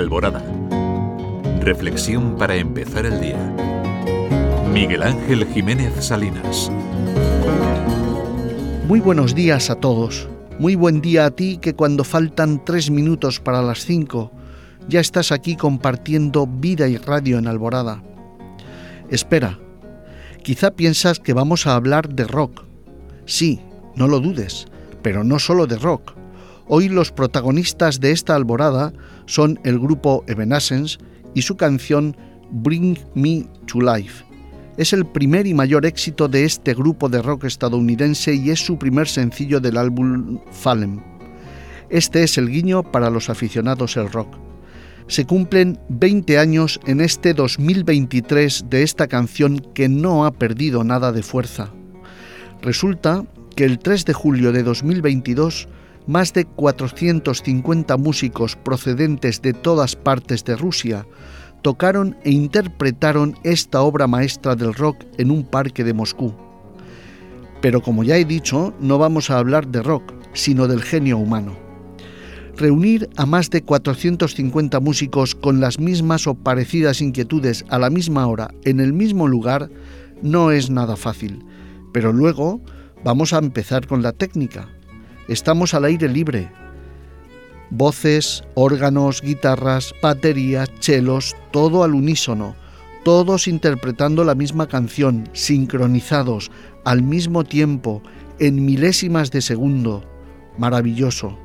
Alborada. Reflexión para empezar el día. Miguel Ángel Jiménez Salinas. Muy buenos días a todos. Muy buen día a ti que cuando faltan tres minutos para las cinco ya estás aquí compartiendo vida y radio en Alborada. Espera, quizá piensas que vamos a hablar de rock. Sí, no lo dudes, pero no solo de rock. Hoy los protagonistas de esta alborada son el grupo Evanescence y su canción Bring Me to Life. Es el primer y mayor éxito de este grupo de rock estadounidense y es su primer sencillo del álbum Fallen. Este es el guiño para los aficionados al rock. Se cumplen 20 años en este 2023 de esta canción que no ha perdido nada de fuerza. Resulta que el 3 de julio de 2022 más de 450 músicos procedentes de todas partes de Rusia tocaron e interpretaron esta obra maestra del rock en un parque de Moscú. Pero como ya he dicho, no vamos a hablar de rock, sino del genio humano. Reunir a más de 450 músicos con las mismas o parecidas inquietudes a la misma hora, en el mismo lugar, no es nada fácil. Pero luego vamos a empezar con la técnica. Estamos al aire libre. Voces, órganos, guitarras, baterías, chelos, todo al unísono, todos interpretando la misma canción, sincronizados, al mismo tiempo, en milésimas de segundo. Maravilloso.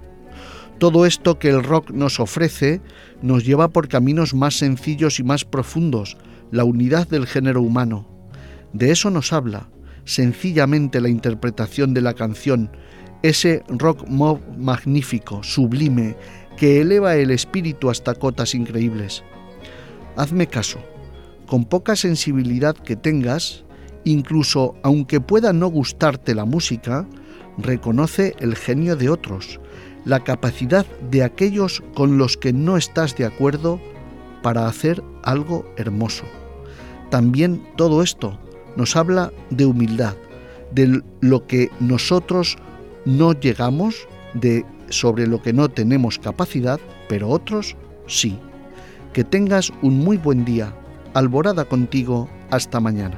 Todo esto que el rock nos ofrece nos lleva por caminos más sencillos y más profundos, la unidad del género humano. De eso nos habla, sencillamente la interpretación de la canción, ese rock mob magnífico, sublime, que eleva el espíritu hasta cotas increíbles. Hazme caso, con poca sensibilidad que tengas, incluso aunque pueda no gustarte la música, reconoce el genio de otros, la capacidad de aquellos con los que no estás de acuerdo para hacer algo hermoso. También todo esto nos habla de humildad, de lo que nosotros no llegamos de sobre lo que no tenemos capacidad, pero otros sí. Que tengas un muy buen día. Alborada contigo. Hasta mañana.